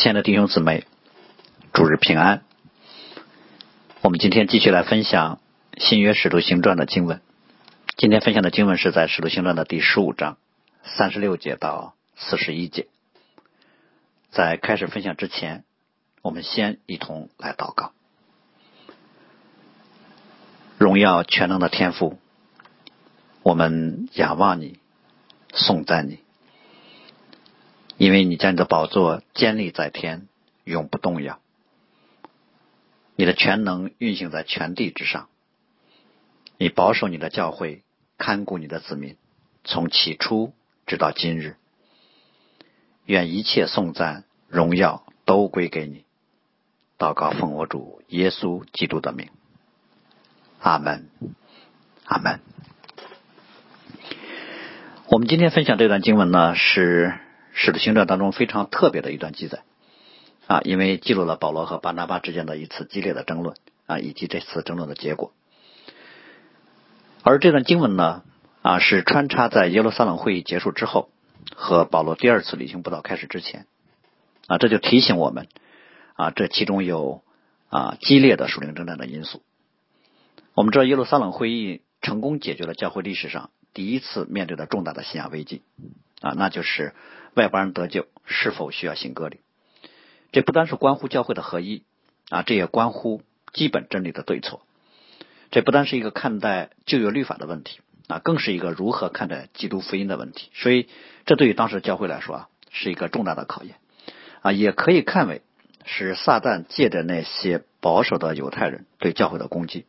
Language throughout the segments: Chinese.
亲爱的弟兄姊妹，主日平安。我们今天继续来分享新约使徒行传的经文。今天分享的经文是在使徒行传的第十五章三十六节到四十一节。在开始分享之前，我们先一同来祷告。荣耀全能的天赋，我们仰望你，颂赞你。因为你将你的宝座建立在天，永不动摇。你的全能运行在全地之上。你保守你的教会，看顾你的子民，从起初直到今日。愿一切颂赞、荣耀都归给你。祷告奉我主耶稣基督的名。阿门。阿门。我们今天分享这段经文呢，是。使徒行传当中非常特别的一段记载啊，因为记录了保罗和巴拿巴之间的一次激烈的争论啊，以及这次争论的结果。而这段经文呢啊，是穿插在耶路撒冷会议结束之后和保罗第二次旅行布道开始之前啊，这就提醒我们啊，这其中有啊激烈的属灵征战的因素。我们知道耶路撒冷会议成功解决了教会历史上第一次面对的重大的信仰危机啊，那就是。外邦人得救是否需要行割礼？这不单是关乎教会的合一啊，这也关乎基本真理的对错。这不单是一个看待旧约律法的问题啊，更是一个如何看待基督福音的问题。所以，这对于当时教会来说啊，是一个重大的考验啊，也可以看为是撒旦借着那些保守的犹太人对教会的攻击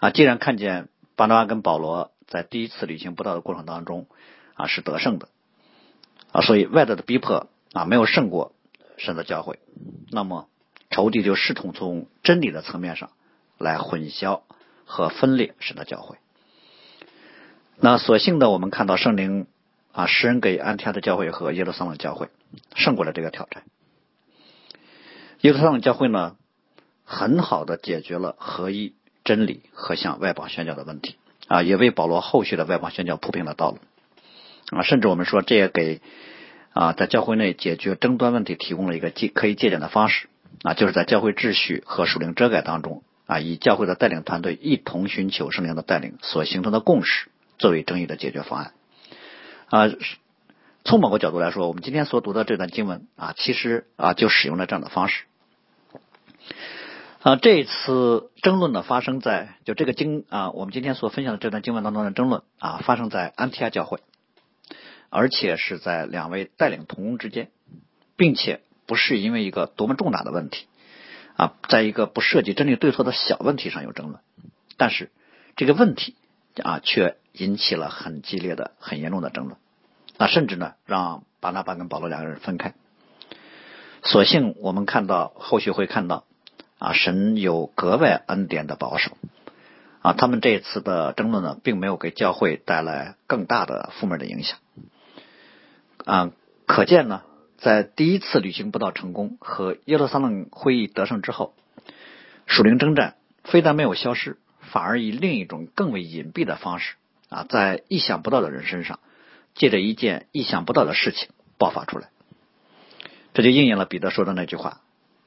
啊。既然看见巴拿巴跟保罗在第一次旅行布道的过程当中啊是得胜的。啊，所以外在的逼迫啊没有胜过神的教会，那么仇敌就试图从真理的层面上来混淆和分裂神的教会。那所幸的，我们看到圣灵啊施恩给安提阿的教会和耶路撒冷教会胜过了这个挑战。耶路撒冷教会呢，很好的解决了合一真理和向外邦宣教的问题啊，也为保罗后续的外邦宣教铺平了道路。啊，甚至我们说，这也给啊在教会内解决争端问题提供了一个借可以借鉴的方式啊，就是在教会秩序和属灵遮盖当中啊，以教会的带领团队一同寻求圣灵的带领所形成的共识作为争议的解决方案啊。从某个角度来说，我们今天所读的这段经文啊，其实啊就使用了这样的方式啊。这次争论呢，发生在就这个经啊，我们今天所分享的这段经文当中的争论啊，发生在安提亚教会。而且是在两位带领同工之间，并且不是因为一个多么重大的问题啊，在一个不涉及真理对错的小问题上有争论，但是这个问题啊却引起了很激烈的、很严重的争论啊，甚至呢让巴拿巴跟保罗两个人分开。所幸我们看到后续会看到啊，神有格外恩典的保守啊，他们这次的争论呢，并没有给教会带来更大的负面的影响。啊，可见呢，在第一次旅行不到成功和耶路撒冷会议得胜之后，属灵征战非但没有消失，反而以另一种更为隐蔽的方式啊，在意想不到的人身上，借着一件意想不到的事情爆发出来。这就应验了彼得说的那句话：“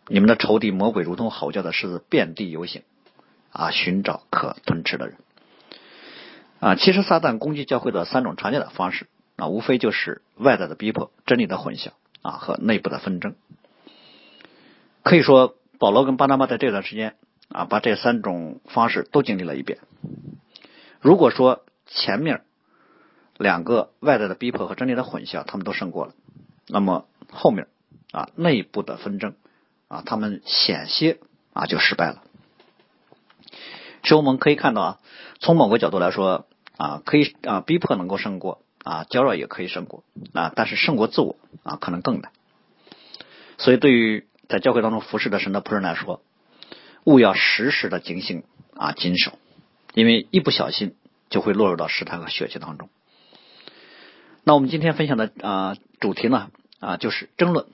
你们的仇敌魔鬼如同吼叫的狮子，遍地游行，啊，寻找可吞吃的人。”啊，其实撒旦攻击教会的三种常见的方式。啊，无非就是外在的逼迫、真理的混淆啊和内部的纷争。可以说，保罗跟巴拿巴在这段时间啊，把这三种方式都经历了一遍。如果说前面两个外在的逼迫和真理的混淆，他们都胜过了，那么后面啊内部的纷争啊，他们险些啊就失败了。所以我们可以看到啊，从某个角度来说啊，可以啊逼迫能够胜过。啊，骄傲也可以胜过啊，但是胜过自我啊，可能更难。所以，对于在教会当中服侍的神的仆人来说，务要时时的警醒啊，谨守，因为一不小心就会落入到试探和血气当中。那我们今天分享的啊主题呢啊，就是争论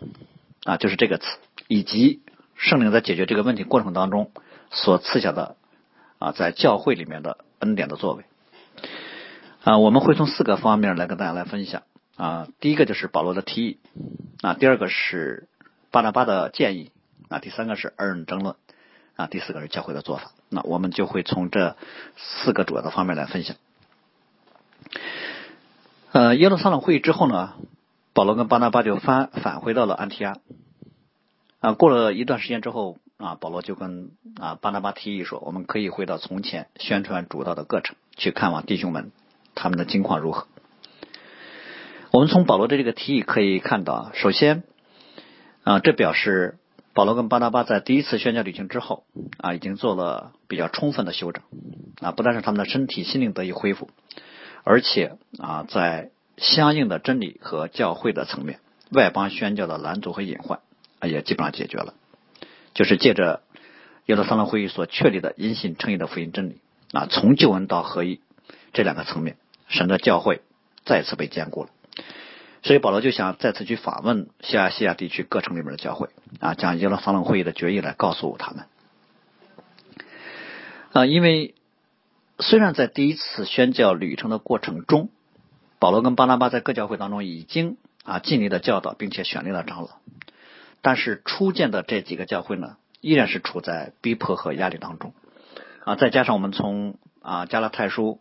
啊，就是这个词，以及圣灵在解决这个问题过程当中所赐下的啊，在教会里面的恩典的作为。啊，我们会从四个方面来跟大家来分享啊。第一个就是保罗的提议啊，第二个是巴拿巴的建议啊，第三个是二人争论啊，第四个是教会的做法。那我们就会从这四个主要的方面来分享。呃，耶路撒冷会议之后呢，保罗跟巴拿巴就返返回到了安提阿。啊，过了一段时间之后啊，保罗就跟啊巴拿巴提议说，我们可以回到从前宣传主道的过程，去看望弟兄们他们的境况如何。我们从保罗的这个提议可以看到，首先啊，这表示保罗跟巴拿巴在第一次宣教旅行之后啊，已经做了比较充分的修整啊，不但是他们的身体心灵得以恢复，而且啊，在相应的真理和教会的层面，外邦宣教的拦阻和隐患啊，也基本上解决了，就是借着耶路撒冷会议所确立的因信称义的福音真理啊，从救恩到合一这两个层面，神的教会再次被坚固了。所以保罗就想再次去访问西亚西亚地区各城里面的教会啊，将耶路撒冷会议的决议来告诉他们啊，因为虽然在第一次宣教旅程的过程中，保罗跟巴拿巴在各教会当中已经啊尽力的教导，并且选立了长老，但是初见的这几个教会呢，依然是处在逼迫和压力当中啊，再加上我们从啊加拉太书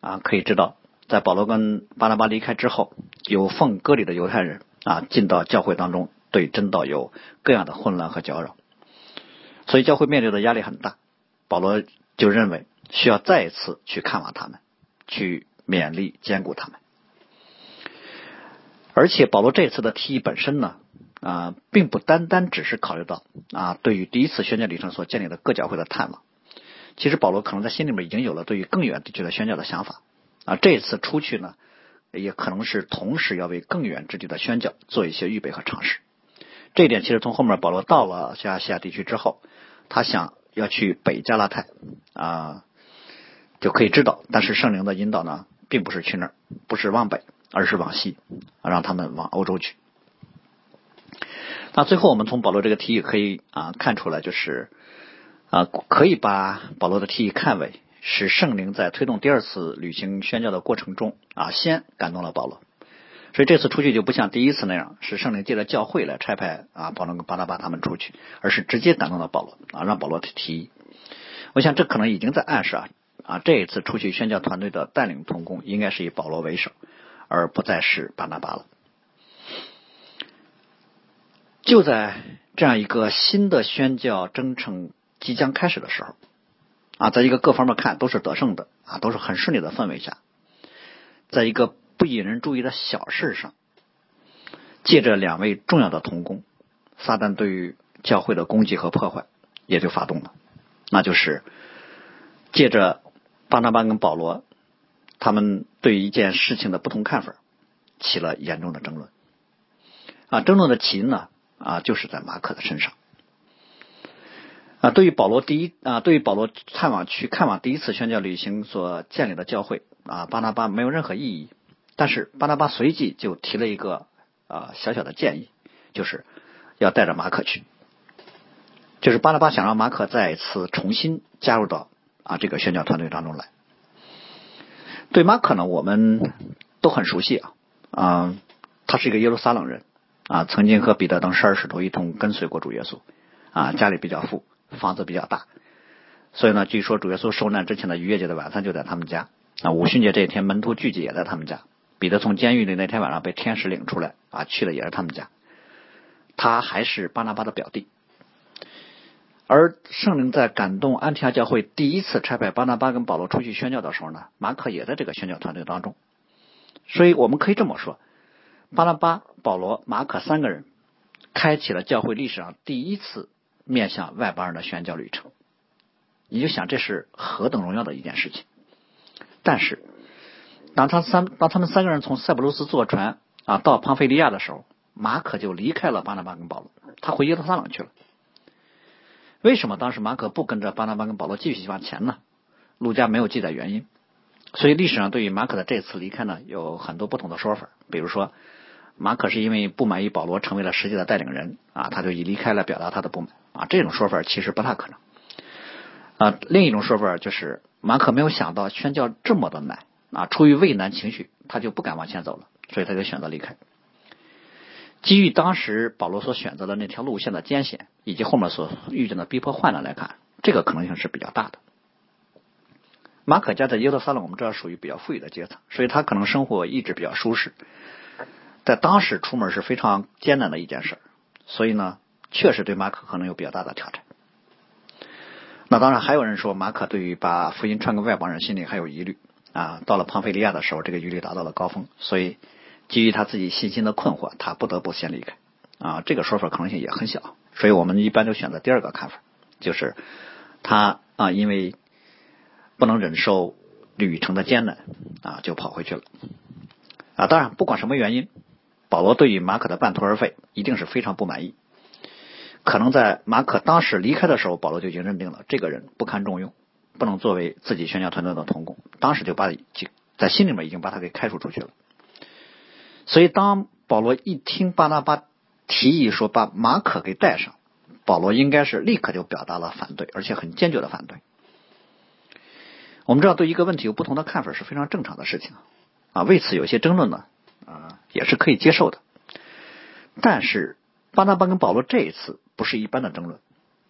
啊可以知道。在保罗跟巴拿巴离开之后，有奉割礼的犹太人啊进到教会当中，对真道有各样的混乱和搅扰，所以教会面对的压力很大。保罗就认为需要再一次去看望他们，去勉励兼顾他们。而且保罗这次的提议本身呢啊，并不单单只是考虑到啊对于第一次宣教旅程所建立的各教会的探望，其实保罗可能在心里面已经有了对于更远地区的宣教的想法。啊，这次出去呢，也可能是同时要为更远之地的宣教做一些预备和尝试。这一点其实从后面保罗到了西亚西亚地区之后，他想要去北加拉太啊，就可以知道。但是圣灵的引导呢，并不是去那儿，不是往北，而是往西，让他们往欧洲去。那最后我们从保罗这个提议可以啊看出来，就是啊可以把保罗的提议看为。使圣灵在推动第二次旅行宣教的过程中啊，先感动了保罗，所以这次出去就不像第一次那样，是圣灵借着教会来差派啊保罗跟巴拉巴他们出去，而是直接感动了保罗啊，让保罗提议。我想这可能已经在暗示啊啊，这一次出去宣教团队的带领同工应该是以保罗为首，而不再是巴拿巴了。就在这样一个新的宣教征程即将开始的时候。啊，在一个各方面看都是得胜的啊，都是很顺利的氛围下，在一个不引人注意的小事上，借着两位重要的同工，撒旦对于教会的攻击和破坏也就发动了，那就是借着巴拿巴跟保罗他们对一件事情的不同看法，起了严重的争论。啊，争论的起因呢，啊，就是在马可的身上。啊，对于保罗第一啊，对于保罗探望去看望第一次宣教旅行所建立的教会啊，巴拿巴没有任何异议。但是巴拿巴随即就提了一个啊小小的建议，就是要带着马可去，就是巴拿巴想让马可再次重新加入到啊这个宣教团队当中来。对马可呢，我们都很熟悉啊啊，他是一个耶路撒冷人啊，曾经和彼得等十二使徒一同跟随过主耶稣啊，家里比较富。房子比较大，所以呢，据说主耶稣受难之前的逾越节的晚餐就在他们家啊。五旬节这一天，门徒聚集也在他们家。彼得从监狱里那天晚上被天使领出来啊，去的也是他们家。他还是巴拿巴的表弟。而圣灵在感动安提阿教会第一次差派巴拿巴跟保罗出去宣教的时候呢，马可也在这个宣教团队当中。所以我们可以这么说，巴拿巴、保罗、马可三个人开启了教会历史上第一次。面向外邦人的宣教旅程，你就想这是何等荣耀的一件事情。但是，当他三当他们三个人从塞浦路斯坐船啊到庞菲利亚的时候，马可就离开了巴拿巴跟保罗，他回耶路撒冷去了。为什么当时马可不跟着巴拿巴跟保罗继续去往前呢？路加没有记载原因，所以历史上对于马可的这次离开呢，有很多不同的说法。比如说，马可是因为不满意保罗成为了实际的带领人啊，他就已离开了，表达他的不满。啊，这种说法其实不大可能。啊，另一种说法就是马可没有想到宣教这么的难啊，出于畏难情绪，他就不敢往前走了，所以他就选择离开。基于当时保罗所选择的那条路线的艰险，以及后面所遇见的逼迫患难来看，这个可能性是比较大的。马可家在耶路撒冷，我们知道属于比较富裕的阶层，所以他可能生活一直比较舒适。在当时出门是非常艰难的一件事，所以呢，确实对马可可能有比较大的挑战。那当然还有人说，马可对于把福音传给外邦人心里还有疑虑啊。到了庞菲利亚的时候，这个疑虑达到了高峰，所以基于他自己信心的困惑，他不得不先离开啊。这个说法可能性也很小，所以我们一般都选择第二个看法，就是他啊，因为不能忍受旅程的艰难啊，就跑回去了啊。当然，不管什么原因。保罗对于马可的半途而废一定是非常不满意，可能在马可当时离开的时候，保罗就已经认定了这个人不堪重用，不能作为自己宣教团队的同工，当时就把在心里面已经把他给开除出去了。所以当保罗一听巴拿巴提议说把马可给带上，保罗应该是立刻就表达了反对，而且很坚决的反对。我们知道对一个问题有不同的看法是非常正常的事情啊，为此有些争论呢。啊，也是可以接受的，但是巴拿巴跟保罗这一次不是一般的争论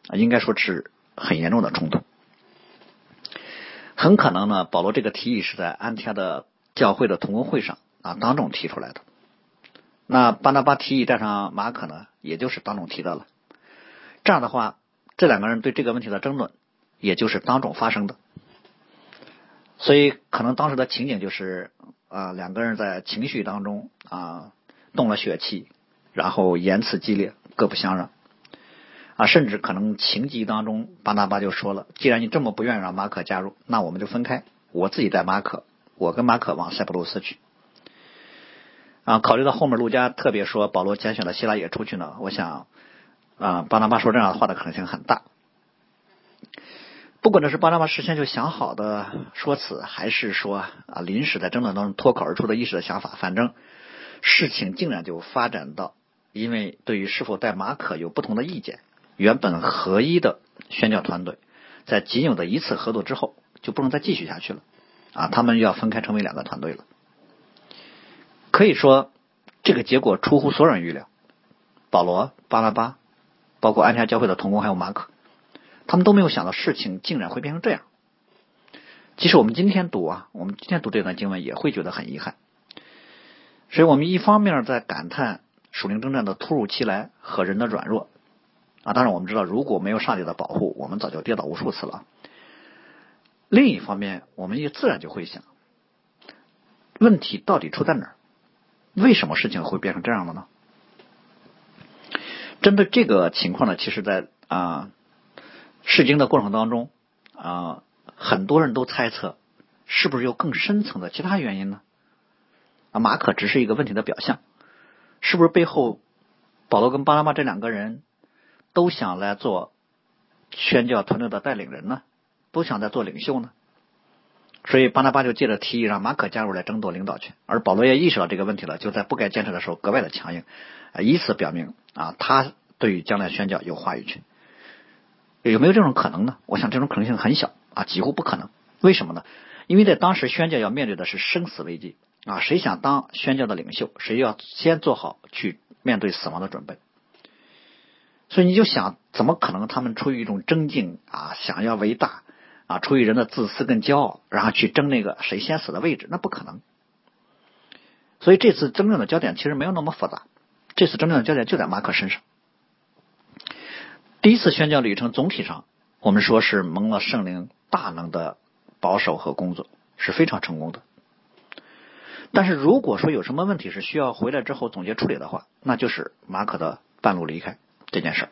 啊，应该说是很严重的冲突。很可能呢，保罗这个提议是在安提阿的教会的同工会上啊当众提出来的。那巴拿巴提议带上马可呢，也就是当众提的了。这样的话，这两个人对这个问题的争论，也就是当众发生的。所以，可能当时的情景就是。啊，两个人在情绪当中啊动了血气，然后言辞激烈，各不相让啊，甚至可能情急当中，巴拿巴就说了：“既然你这么不愿意让马可加入，那我们就分开，我自己带马可，我跟马可往塞浦路斯去。”啊，考虑到后面陆家特别说保罗拣选了希拉也出去呢，我想啊，巴拿巴说这样的话的可能性很大。不管这是巴拿巴事先就想好的说辞，还是说啊临时在争论当中脱口而出的一时的想法，反正事情竟然就发展到，因为对于是否带马可有不同的意见，原本合一的宣教团队，在仅有的一次合作之后，就不能再继续下去了啊，他们要分开成为两个团队了。可以说，这个结果出乎所有人预料，保罗、巴拉巴，包括安提教会的同工，还有马可。他们都没有想到事情竟然会变成这样。即使我们今天读啊，我们今天读这段经文也会觉得很遗憾。所以我们一方面在感叹属灵征战的突如其来和人的软弱啊，当然我们知道如果没有上帝的保护，我们早就跌倒无数次了。另一方面，我们也自然就会想，问题到底出在哪儿？为什么事情会变成这样的呢？针对这个情况呢，其实，在啊。试经的过程当中啊，很多人都猜测是不是有更深层的其他原因呢？啊，马可只是一个问题的表象，是不是背后保罗跟巴拿巴这两个人都想来做宣教团队的带领人呢？都想在做领袖呢？所以巴拿巴就借着提议让马可加入来争夺领导权，而保罗也意识到这个问题了，就在不该坚持的时候格外的强硬，以此表明啊，他对于将来宣教有话语权。有没有这种可能呢？我想这种可能性很小啊，几乎不可能。为什么呢？因为在当时宣教要面对的是生死危机啊，谁想当宣教的领袖，谁要先做好去面对死亡的准备。所以你就想，怎么可能他们出于一种争竞啊，想要为大啊，出于人的自私跟骄傲，然后去争那个谁先死的位置？那不可能。所以这次争论的焦点其实没有那么复杂，这次争论的焦点就在马可身上。第一次宣教旅程总体上，我们说是蒙了圣灵大能的保守和工作，是非常成功的。但是如果说有什么问题是需要回来之后总结处理的话，那就是马可的半路离开这件事儿。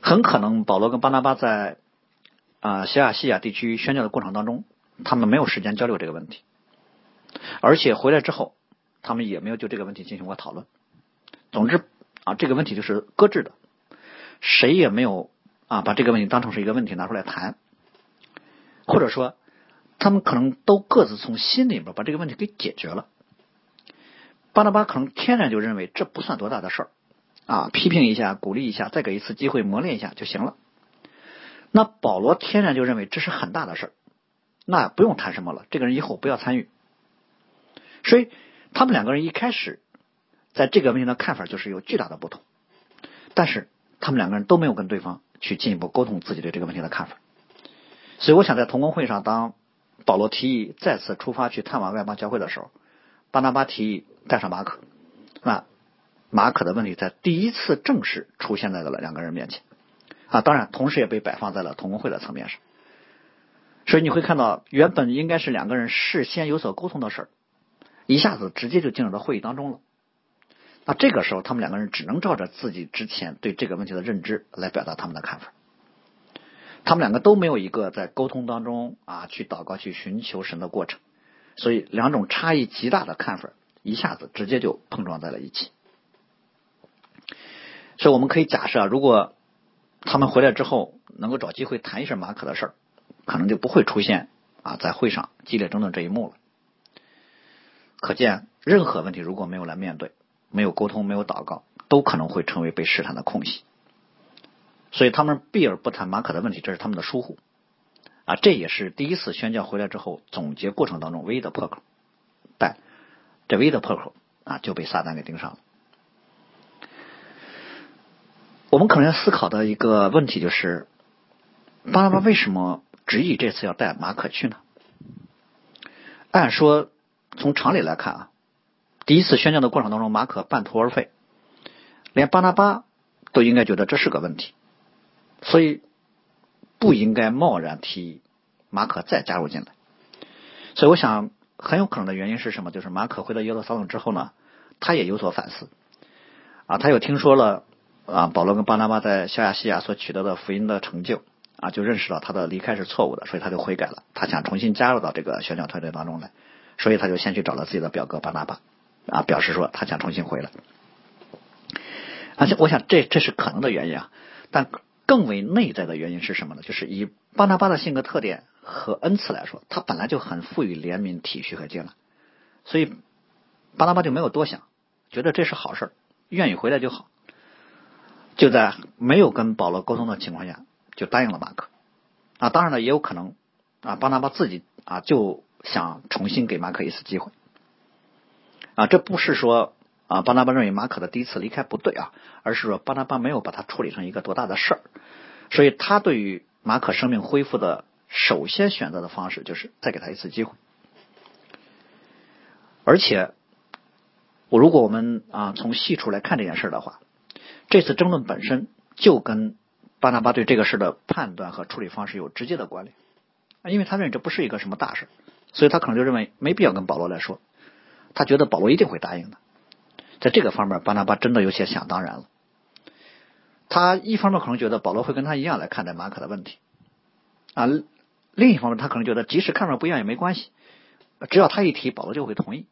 很可能保罗跟巴拿巴在啊西亚西亚地区宣教的过程当中，他们没有时间交流这个问题，而且回来之后，他们也没有就这个问题进行过讨论。总之啊，这个问题就是搁置的。谁也没有啊把这个问题当成是一个问题拿出来谈，或者说他们可能都各自从心里边把这个问题给解决了。巴拿巴可能天然就认为这不算多大的事儿啊，批评一下，鼓励一下，再给一次机会磨练一下就行了。那保罗天然就认为这是很大的事儿，那不用谈什么了，这个人以后不要参与。所以他们两个人一开始在这个问题的看法就是有巨大的不同，但是他们两个人都没有跟对方去进一步沟通自己对这个问题的看法。所以我想在同工会上，当保罗提议再次出发去探望外邦教会的时候，巴拿巴提议带上马可，那马可的问题在第一次正式出现在了两个人面前啊，当然同时也被摆放在了同工会的层面上。所以你会看到，原本应该是两个人事先有所沟通的事儿，一下子直接就进入到会议当中了。那这个时候，他们两个人只能照着自己之前对这个问题的认知来表达他们的看法。他们两个都没有一个在沟通当中啊去祷告、去寻求神的过程，所以两种差异极大的看法一下子直接就碰撞在了一起。所以我们可以假设，如果他们回来之后能够找机会谈一下马可的事儿，可能就不会出现啊在会上激烈争论这一幕了。可见，任何问题如果没有来面对，没有沟通、没有祷告，都可能会成为被试探的空隙。所以他们避而不谈马可的问题，这是他们的疏忽啊！这也是第一次宣教回来之后总结过程当中唯一的破口。但这唯一的破口啊，就被撒旦给盯上了。我们可能要思考的一个问题就是：巴拉巴为什么执意这次要带马可去呢？按说，从常理来看啊，第一次宣教的过程当中，马可半途而废，连巴拿巴都应该觉得这是个问题。所以不应该贸然提议马可再加入进来。所以我想很有可能的原因是什么？就是马可回到耶路撒冷之后呢，他也有所反思啊，他又听说了啊保罗跟巴拿巴在小亚细亚所取得的福音的成就啊，就认识到他的离开是错误的，所以他就悔改了，他想重新加入到这个宣教团队当中来，所以他就先去找了自己的表哥巴拿巴啊，表示说他想重新回来。而且我想这这是可能的原因啊，但。更为内在的原因是什么呢？就是以巴拿巴的性格特点和恩赐来说，他本来就很富于怜悯、体恤和接纳，所以巴拿巴就没有多想，觉得这是好事愿意回来就好。就在没有跟保罗沟通的情况下，就答应了马克。啊，当然了，也有可能啊，巴拿巴自己啊就想重新给马克一次机会。啊，这不是说。啊，巴拿巴认为马可的第一次离开不对啊，而是说巴拿巴没有把他处理成一个多大的事儿，所以他对于马可生命恢复的首先选择的方式就是再给他一次机会。而且，我如果我们啊从细处来看这件事的话，这次争论本身就跟巴拿巴对这个事的判断和处理方式有直接的关联，因为他认为这不是一个什么大事，所以他可能就认为没必要跟保罗来说，他觉得保罗一定会答应的。在这个方面，巴拿巴真的有些想当然了。他一方面可能觉得保罗会跟他一样来看待马可的问题，啊，另一方面他可能觉得即使看法不一样也没关系，只要他一提，保罗就会同意。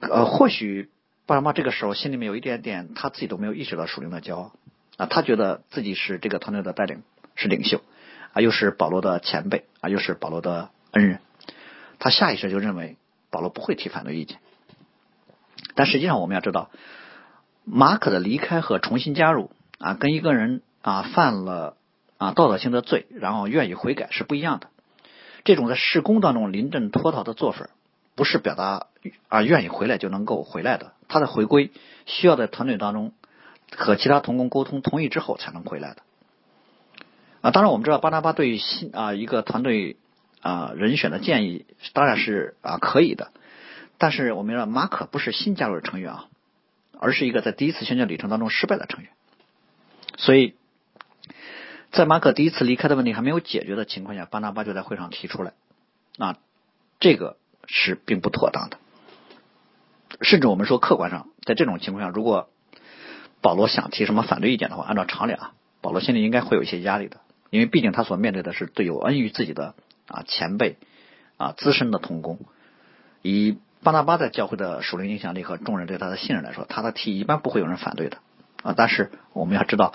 呃，或许巴拿巴这个时候心里面有一点点他自己都没有意识到属灵的骄傲啊，他觉得自己是这个团队的带领，是领袖啊，又是保罗的前辈啊，又是保罗的恩人，他下意识就认为保罗不会提反对意见。但实际上，我们要知道，马可的离开和重新加入啊，跟一个人啊犯了啊道德性的罪，然后愿意悔改是不一样的。这种在施工当中临阵脱逃的做法，不是表达啊愿意回来就能够回来的。他的回归需要在团队当中和其他同工沟通同意之后才能回来的。啊，当然我们知道巴拿巴对于新啊一个团队啊人选的建议当然是啊可以的。但是我们说，马可不是新加入的成员啊，而是一个在第一次宣教旅程当中失败的成员。所以在马可第一次离开的问题还没有解决的情况下，巴拿巴就在会上提出来，那这个是并不妥当的。甚至我们说，客观上，在这种情况下，如果保罗想提什么反对意见的话，按照常理啊，保罗心里应该会有一些压力的，因为毕竟他所面对的是对有恩于自己的啊前辈啊资深的同工，以。巴拿巴在教会的属灵影响力和众人对他的信任来说，他的提议一般不会有人反对的啊。但是我们要知道，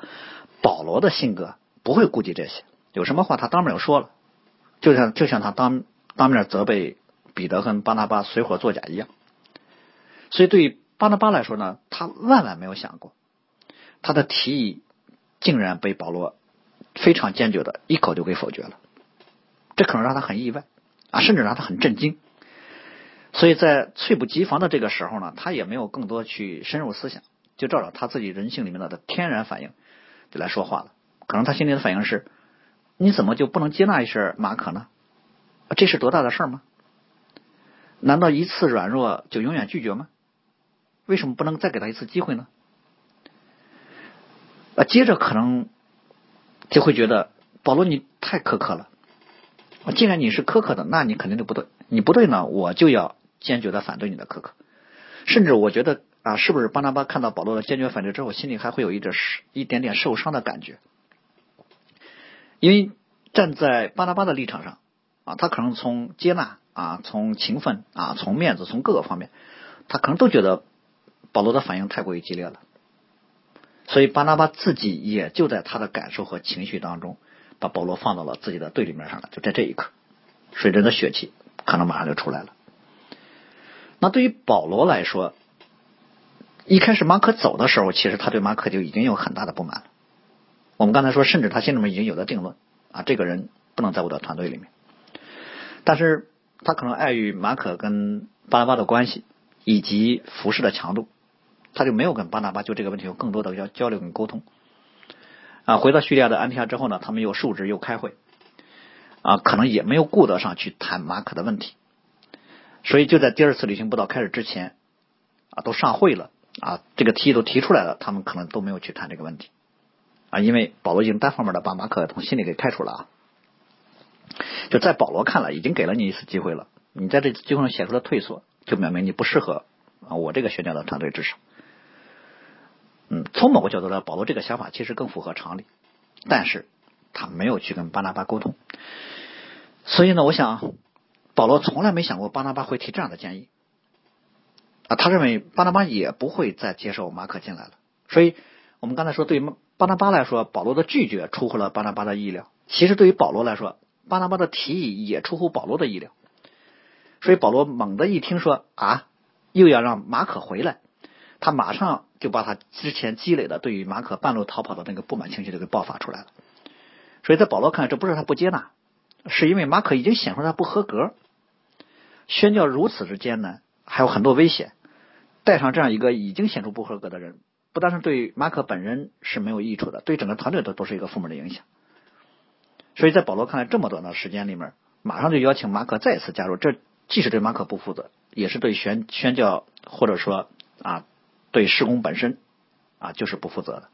保罗的性格不会顾及这些，有什么话他当面就说了，就像就像他当当面责备彼得跟巴拿巴随伙作假一样。所以对于巴拿巴来说呢，他万万没有想过，他的提议竟然被保罗非常坚决的一口就给否决了，这可能让他很意外啊，甚至让他很震惊。所以在猝不及防的这个时候呢，他也没有更多去深入思想，就照着他自己人性里面的天然反应就来说话了。可能他心里的反应是：你怎么就不能接纳一下马可呢？这是多大的事儿吗？难道一次软弱就永远拒绝吗？为什么不能再给他一次机会呢？啊，接着可能就会觉得保罗你太苛刻了。既然你是苛刻的，那你肯定就不对。你不对呢，我就要坚决的反对你的苛刻。甚至我觉得啊，是不是巴拿巴看到保罗的坚决反对之后，心里还会有一点一点点受伤的感觉？因为站在巴拿巴的立场上啊，他可能从接纳啊，从情分啊，从面子，从各个方面，他可能都觉得保罗的反应太过于激烈了。所以巴拿巴自己也就在他的感受和情绪当中，把保罗放到了自己的对立面上了。就在这一刻，水人的血气可能马上就出来了。那对于保罗来说，一开始马可走的时候，其实他对马可就已经有很大的不满了。我们刚才说，甚至他心里面已经有了定论啊，这个人不能在我的团队里面。但是他可能碍于马可跟巴拿巴的关系以及服饰的强度。他就没有跟巴拿巴就这个问题有更多的交交流跟沟通啊。回到叙利亚的安提亚之后呢，他们又述职又开会啊，可能也没有顾得上去谈马可的问题。所以就在第二次旅行布道开始之前啊，都上会了啊，这个提议都提出来了，他们可能都没有去谈这个问题啊，因为保罗已经单方面的把马可从心里给开除了啊。就在保罗看来，已经给了你一次机会了，你在这次机会上显出了退缩，就表明你不适合啊我这个宣教的团队之上。嗯，从某个角度来，保罗这个想法其实更符合常理，但是他没有去跟巴拿巴沟通，所以呢，我想保罗从来没想过巴拿巴会提这样的建议。啊，他认为巴拿巴也不会再接受马可进来了，所以我们刚才说，对巴拿巴来说，保罗的拒绝出乎了巴拿巴的意料，其实对于保罗来说，巴拿巴的提议也出乎保罗的意料，所以保罗猛地一听说啊，又要让马可回来。他马上就把他之前积累的对于马可半路逃跑的那个不满情绪就给爆发出来了，所以在保罗看来，这不是他不接纳，是因为马可已经显出他不合格，宣教如此之艰难，还有很多危险，带上这样一个已经显出不合格的人，不但是对马可本人是没有益处的，对整个团队都都是一个负面的影响。所以在保罗看来，这么短的时间里面，马上就邀请马可再次加入，这既是对马可不负责，也是对宣宣教或者说啊。对施工本身啊，就是不负责的，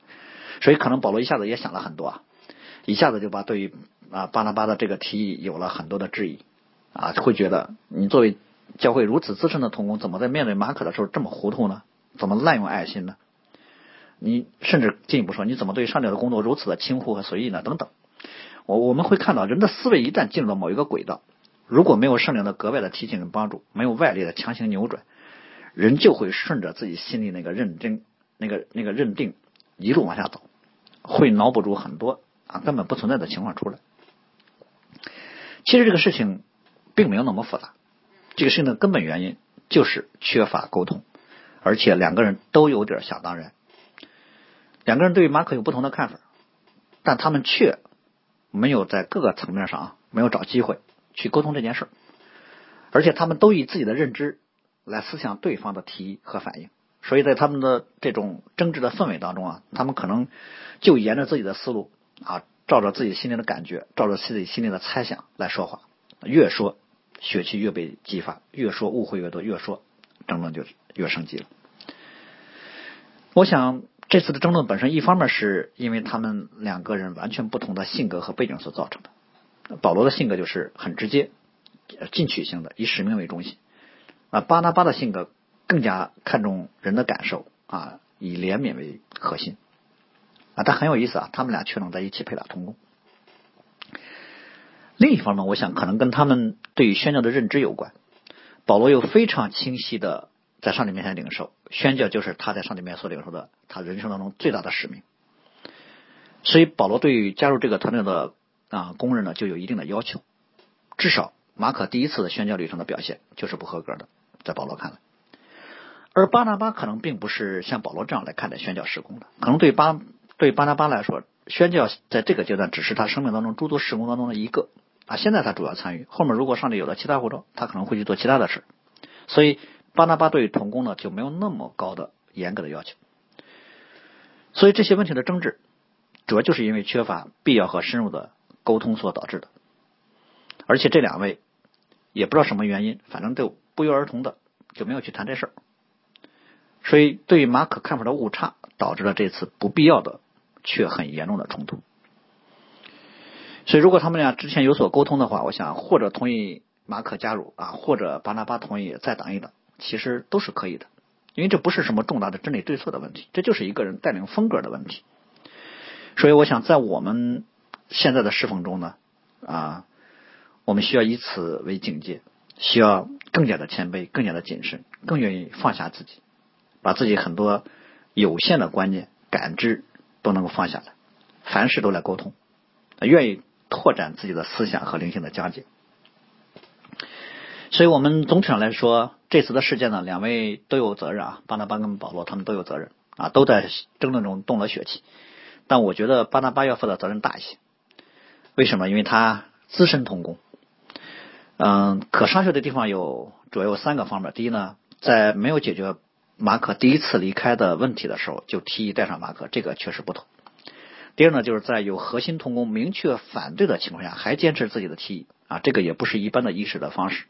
所以可能保罗一下子也想了很多啊，一下子就把对于啊巴拿巴的这个提议有了很多的质疑啊，会觉得你作为教会如此资深的同工，怎么在面对马可的时候这么糊涂呢？怎么滥用爱心呢？你甚至进一步说，你怎么对上帝的工作如此的轻忽和随意呢？等等，我我们会看到人的思维一旦进入到某一个轨道，如果没有圣灵的格外的提醒跟帮助，没有外力的强行扭转。人就会顺着自己心里那个认真、那个那个认定一路往下走，会脑补出很多啊根本不存在的情况出来。其实这个事情并没有那么复杂，这个事情的根本原因就是缺乏沟通，而且两个人都有点想当然。两个人对于马可有不同的看法，但他们却没有在各个层面上啊没有找机会去沟通这件事而且他们都以自己的认知。来思想对方的提议和反应，所以在他们的这种争执的氛围当中啊，他们可能就沿着自己的思路啊，照着自己心里的感觉，照着自己心里的猜想来说话，越说血气越被激发，越说误会越多，越说争论就越升级了。我想这次的争论本身，一方面是因为他们两个人完全不同的性格和背景所造成的。保罗的性格就是很直接、进取型的，以使命为中心。啊，巴拿巴的性格更加看重人的感受啊，以怜悯为核心啊。但很有意思啊，他们俩却能在一起配搭同工。另一方面，我想可能跟他们对于宣教的认知有关。保罗又非常清晰的在上帝面前领受，宣教就是他在上帝面前所领受的他人生当中最大的使命。所以保罗对于加入这个团队的啊工人呢，就有一定的要求，至少马可第一次的宣教旅程的表现就是不合格的。在保罗看来，而巴拿巴可能并不是像保罗这样来看待宣教施工的。可能对巴对巴拿巴来说，宣教在这个阶段只是他生命当中诸多施工当中的一个啊。现在他主要参与，后面如果上帝有了其他活动，他可能会去做其他的事。所以巴拿巴对童工呢就没有那么高的严格的要求。所以这些问题的争执，主要就是因为缺乏必要和深入的沟通所导致的。而且这两位也不知道什么原因，反正就不约而同的就没有去谈这事儿。所以对于马可看法的误差，导致了这次不必要的却很严重的冲突。所以如果他们俩之前有所沟通的话，我想或者同意马可加入啊，或者巴拿巴同意再等一等，其实都是可以的。因为这不是什么重大的真理对错的问题，这就是一个人带领风格的问题。所以我想在我们现在的侍奉中呢，啊，我们需要以此为警戒，需要更加的谦卑，更加的谨慎，更愿意放下自己，把自己很多有限的观念、感知都能够放下来，凡事都来沟通，愿意拓展自己的思想和灵性的交界。所以我们总体上来说，这次的事件呢，两位都有责任啊，巴拿巴跟保罗他们都有责任啊，都在争论中动了血气。但我觉得巴拿巴要负的责任大一些，为什么？因为他资深同工，嗯，可商榷的地方有主要有三个方面。第一呢，在没有解决马可第一次离开的问题的时候，就提议带上马可，这个确实不妥。第二呢，就是在有核心同工明确反对的情况下，还坚持自己的提议啊，这个也不是一般的议事的方式。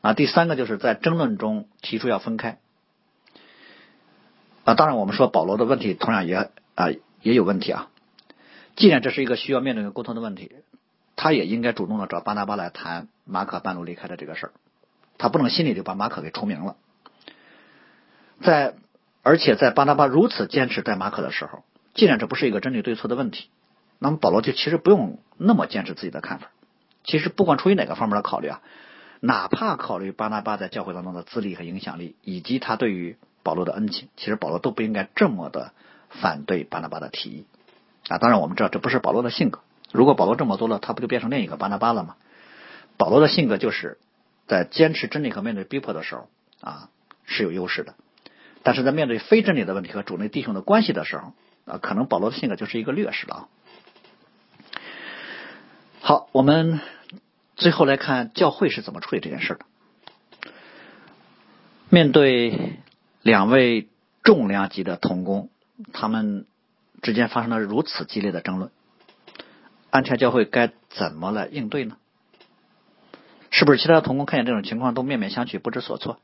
啊，第三个就是在争论中提出要分开。啊，当然我们说保罗的问题同样也啊也有问题啊。既然这是一个需要面对和沟通的问题，他也应该主动的找巴拿巴来谈马可半路离开的这个事儿。他不能心里就把马可给除名了。在而且在巴拿巴如此坚持带马可的时候，既然这不是一个真理对错的问题，那么保罗就其实不用那么坚持自己的看法。其实不管出于哪个方面的考虑啊。哪怕考虑巴拿巴在教会当中的资历和影响力，以及他对于保罗的恩情，其实保罗都不应该这么的反对巴拿巴的提议啊！当然，我们知道这不是保罗的性格。如果保罗这么做了，他不就变成另一个巴拿巴了吗？保罗的性格就是在坚持真理和面对逼迫的时候啊是有优势的，但是在面对非真理的问题和主内弟兄的关系的时候啊，可能保罗的性格就是一个劣势了啊。好，我们。最后来看教会是怎么处理这件事的。面对两位重量级的同工，他们之间发生了如此激烈的争论，安提教会该怎么来应对呢？是不是其他的同工看见这种情况都面面相觑、不知所措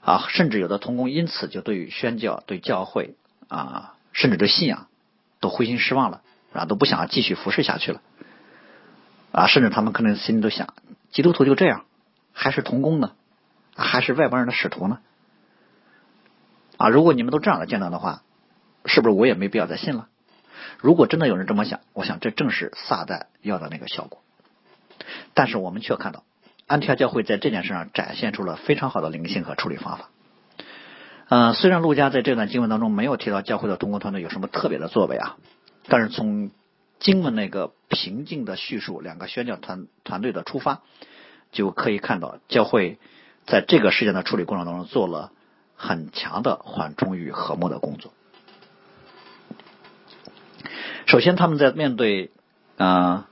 啊？甚至有的同工因此就对于宣教、对教会啊，甚至对信仰都灰心失望了啊，都不想继续服侍下去了。啊，甚至他们可能心里都想，基督徒就这样，还是童工呢，还是外邦人的使徒呢？啊，如果你们都这样的见到的话，是不是我也没必要再信了？如果真的有人这么想，我想这正是撒旦要的那个效果。但是我们却看到，安提阿教会在这件事上展现出了非常好的灵性和处理方法。嗯，虽然陆家在这段经文当中没有提到教会的同工团队有什么特别的作为啊，但是从经文那个平静的叙述，两个宣教团团队的出发，就可以看到教会在这个事件的处理过程当中做了很强的缓冲与和睦的工作。首先，他们在面对啊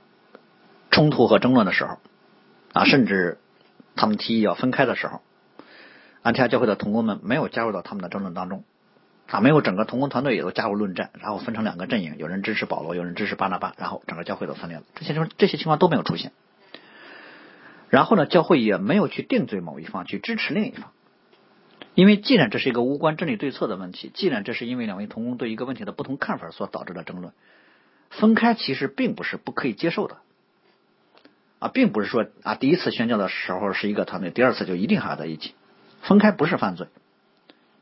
冲突和争论的时候，啊，甚至他们提议要分开的时候，安提阿教会的同工们没有加入到他们的争论当中。啊，没有整个同工团队也都加入论战，然后分成两个阵营，有人支持保罗，有人支持巴拿巴，然后整个教会都分裂了。这些情况，这些情况都没有出现。然后呢，教会也没有去定罪某一方，去支持另一方。因为既然这是一个无关真理对错的问题，既然这是因为两位同工对一个问题的不同看法所导致的争论，分开其实并不是不可以接受的。啊，并不是说啊，第一次宣教的时候是一个团队，第二次就一定还要在一起。分开不是犯罪。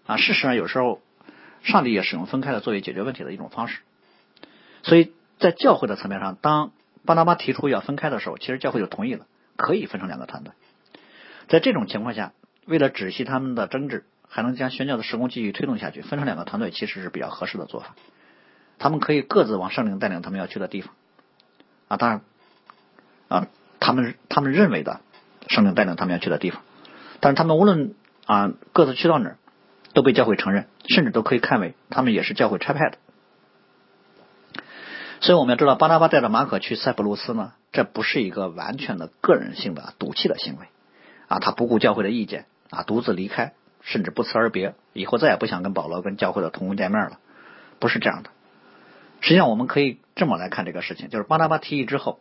啊，事实上有时候。上帝也使用分开的作为解决问题的一种方式，所以在教会的层面上，当巴拿巴提出要分开的时候，其实教会就同意了，可以分成两个团队。在这种情况下，为了止息他们的争执，还能将宣教的施工继续推动下去，分成两个团队其实是比较合适的做法。他们可以各自往圣灵带领他们要去的地方啊，当然啊，他们他们认为的圣灵带领他们要去的地方，但是他们无论啊各自去到哪儿。都被教会承认，甚至都可以看为他们也是教会差派的。所以我们要知道，巴拿巴带着马可去塞浦路斯呢，这不是一个完全的个人性的赌气的行为啊，他不顾教会的意见啊独自离开，甚至不辞而别，以后再也不想跟保罗跟教会的同工见面了，不是这样的。实际上，我们可以这么来看这个事情，就是巴拿巴提议之后，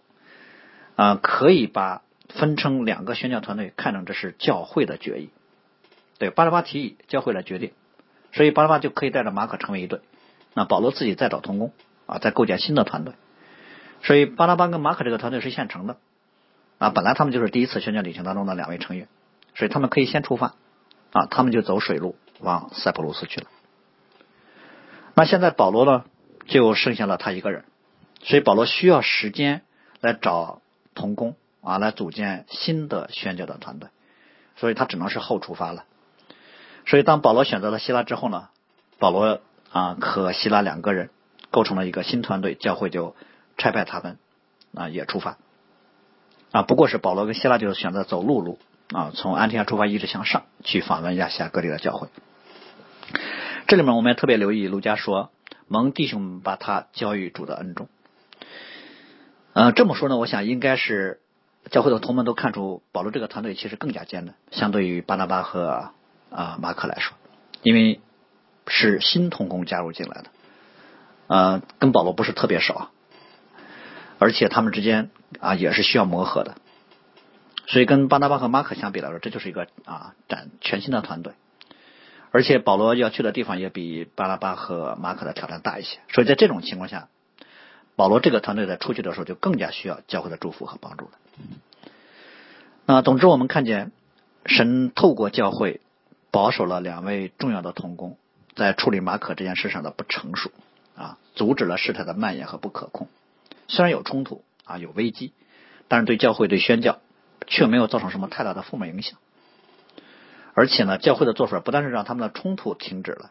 啊，可以把分成两个宣教团队看成这是教会的决议。对，巴拿巴提议，教会来决定，所以巴拿巴就可以带着马可成为一队，那保罗自己再找同工啊，再构建新的团队。所以巴拿巴跟马可这个团队是现成的啊，本来他们就是第一次宣教旅行当中的两位成员，所以他们可以先出发啊，他们就走水路往塞浦路斯去了。那现在保罗呢？就剩下了他一个人，所以保罗需要时间来找同工啊，来组建新的宣教的团队，所以他只能是后出发了。所以当保罗选择了希腊之后呢，保罗啊和希腊两个人构成了一个新团队，教会就差派他们啊也出发啊，不过是保罗跟希腊就是选择走陆路啊，从安提亚出发一直向上去访问亚细亚各地的教会。这里面我们也特别留意，卢加说。蒙弟兄们把他交于主的恩中。呃，这么说呢，我想应该是教会的同门都看出保罗这个团队其实更加艰难，相对于巴拿巴和啊马可来说，因为是新童工加入进来的，呃，跟保罗不是特别熟，而且他们之间啊也是需要磨合的，所以跟巴拿巴和马可相比来说，这就是一个啊展全新的团队。而且保罗要去的地方也比巴拉巴和马可的挑战大一些，所以在这种情况下，保罗这个团队在出去的时候就更加需要教会的祝福和帮助了。那总之，我们看见神透过教会保守了两位重要的同工，在处理马可这件事上的不成熟啊，阻止了事态的蔓延和不可控。虽然有冲突啊，有危机，但是对教会对宣教却没有造成什么太大的负面影响。而且呢，教会的做法不但是让他们的冲突停止了，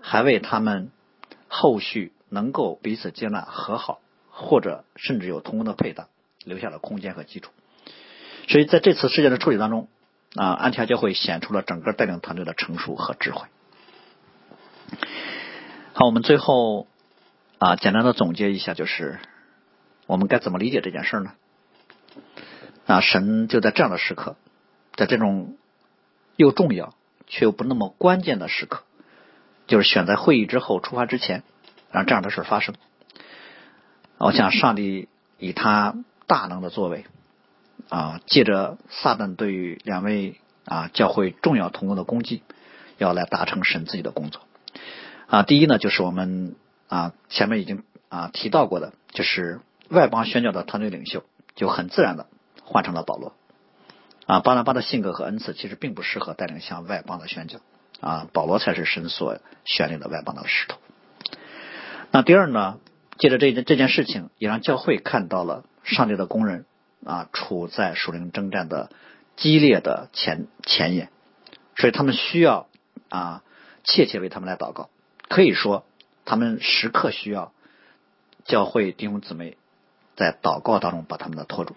还为他们后续能够彼此接纳、和好，或者甚至有同工的配搭，留下了空间和基础。所以在这次事件的处理当中，啊，安提阿教会显出了整个带领团队的成熟和智慧。好，我们最后啊，简单的总结一下，就是我们该怎么理解这件事呢？啊，神就在这样的时刻，在这种。又重要却又不那么关键的时刻，就是选在会议之后出发之前，让这样的事发生。我想上帝以他大能的作为啊，借着撒旦对于两位啊教会重要同工的攻击，要来达成神自己的工作啊。第一呢，就是我们啊前面已经啊提到过的，就是外邦宣教的团队领袖就很自然的换成了保罗。啊，巴拿巴的性格和恩赐其实并不适合带领向外邦的宣教，啊，保罗才是神所选领的外邦的使徒。那第二呢，借着这件这件事情，也让教会看到了上帝的工人啊，处在属灵征战的激烈的前前沿，所以他们需要啊，切切为他们来祷告。可以说，他们时刻需要教会弟兄姊妹在祷告当中把他们的拖住。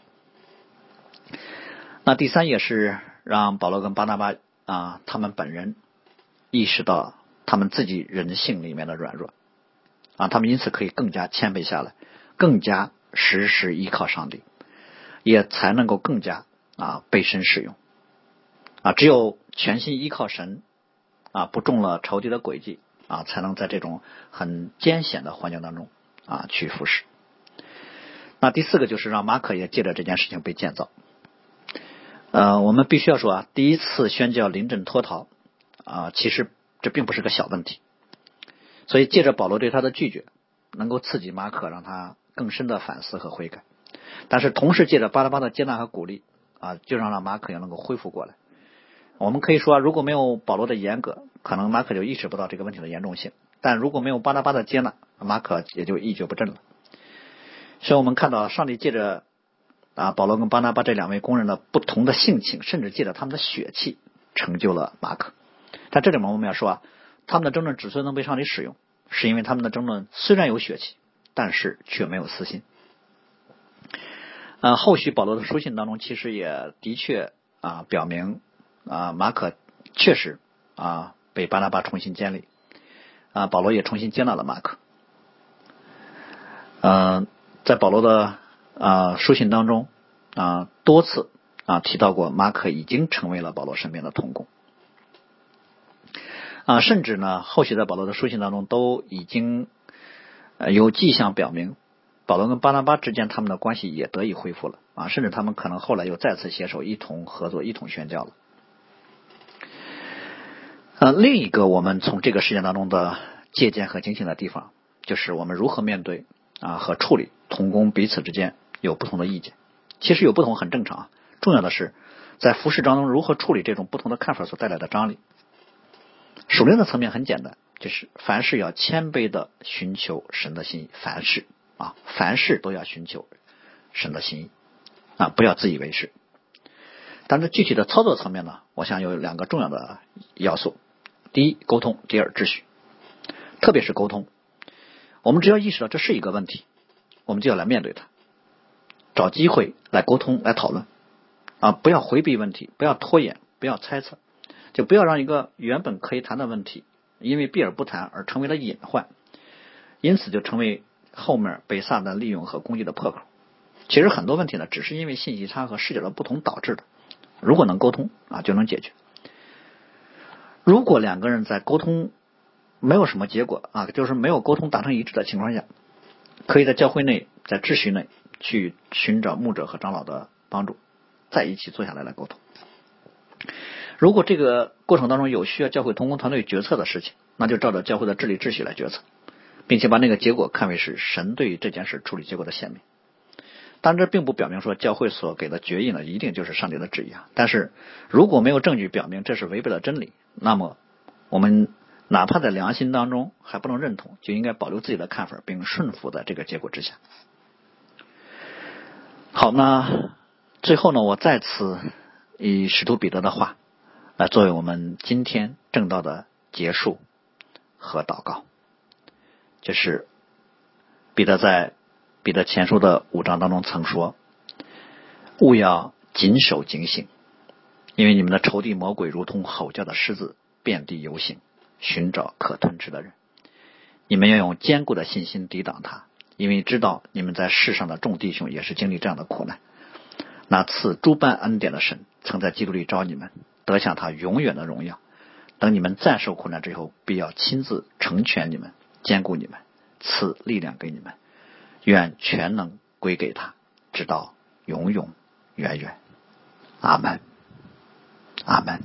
那第三也是让保罗跟巴拿巴啊，他们本人意识到他们自己人性里面的软弱啊，他们因此可以更加谦卑下来，更加时时依靠上帝，也才能够更加啊被神使用啊。只有全心依靠神啊，不中了仇敌的诡计啊，才能在这种很艰险的环境当中啊去服侍。那第四个就是让马可也借着这件事情被建造。呃，我们必须要说啊，第一次宣教临阵脱逃啊，其实这并不是个小问题。所以借着保罗对他的拒绝，能够刺激马可，让他更深的反思和悔改。但是同时借着巴拉巴的接纳和鼓励啊，就让让马可也能够恢复过来。我们可以说，如果没有保罗的严格，可能马可就意识不到这个问题的严重性；但如果没有巴拉巴的接纳，马可也就一蹶不振了。所以我们看到上帝借着。啊，保罗跟巴拿巴这两位工人的不同的性情，甚至借着他们的血气，成就了马可。但这里面我们要说啊，他们的争论之所以能被上帝使用，是因为他们的争论虽然有血气，但是却没有私心。呃，后续保罗的书信当中，其实也的确啊表明啊马可确实啊被巴拿巴重新建立，啊保罗也重新接纳了马可。嗯，在保罗的。啊，书信当中啊多次啊提到过，马可已经成为了保罗身边的同工啊，甚至呢，后续在保罗的书信当中都已经呃有迹象表明，保罗跟巴拿巴之间他们的关系也得以恢复了啊，甚至他们可能后来又再次携手一同合作，一同宣教了。呃，另一个我们从这个事件当中的借鉴和警醒的地方，就是我们如何面对啊和处理同工彼此之间有不同的意见。其实有不同很正常，重要的是在服饰当中如何处理这种不同的看法所带来的张力。属灵的层面很简单，就是凡事要谦卑的寻求神的心意，凡事啊，凡事都要寻求神的心意啊，不要自以为是。但是具体的操作层面呢，我想有两个重要的要素。第一，沟通；第二，秩序。特别是沟通，我们只要意识到这是一个问题，我们就要来面对它，找机会来沟通、来讨论啊！不要回避问题，不要拖延，不要猜测，就不要让一个原本可以谈的问题，因为避而不谈而成为了隐患，因此就成为后面被撒旦利用和攻击的破口。其实很多问题呢，只是因为信息差和视角的不同导致的。如果能沟通啊，就能解决。如果两个人在沟通没有什么结果啊，就是没有沟通达成一致的情况下，可以在教会内在秩序内去寻找牧者和长老的帮助，再一起坐下来来沟通。如果这个过程当中有需要教会同工团队决策的事情，那就照着教会的治理秩序来决策，并且把那个结果看为是神对于这件事处理结果的显明。但这并不表明说教会所给的决议呢一定就是上帝的旨意啊。但是如果没有证据表明这是违背了真理，那么，我们哪怕在良心当中还不能认同，就应该保留自己的看法，并顺服在这个结果之下。好，那最后呢，我再次以使徒彼得的话来作为我们今天正道的结束和祷告，这是彼得在彼得前书的五章当中曾说：“勿要谨守警醒。”因为你们的仇敌魔鬼如同吼叫的狮子，遍地游行，寻找可吞吃的人。你们要用坚固的信心抵挡他，因为知道你们在世上的众弟兄也是经历这样的苦难。那赐诸般恩典的神，曾在基督里招你们，得享他永远的荣耀。等你们再受苦难之后，必要亲自成全你们，坚固你们，赐力量给你们。愿全能归给他，直到永永远远。阿门。阿门。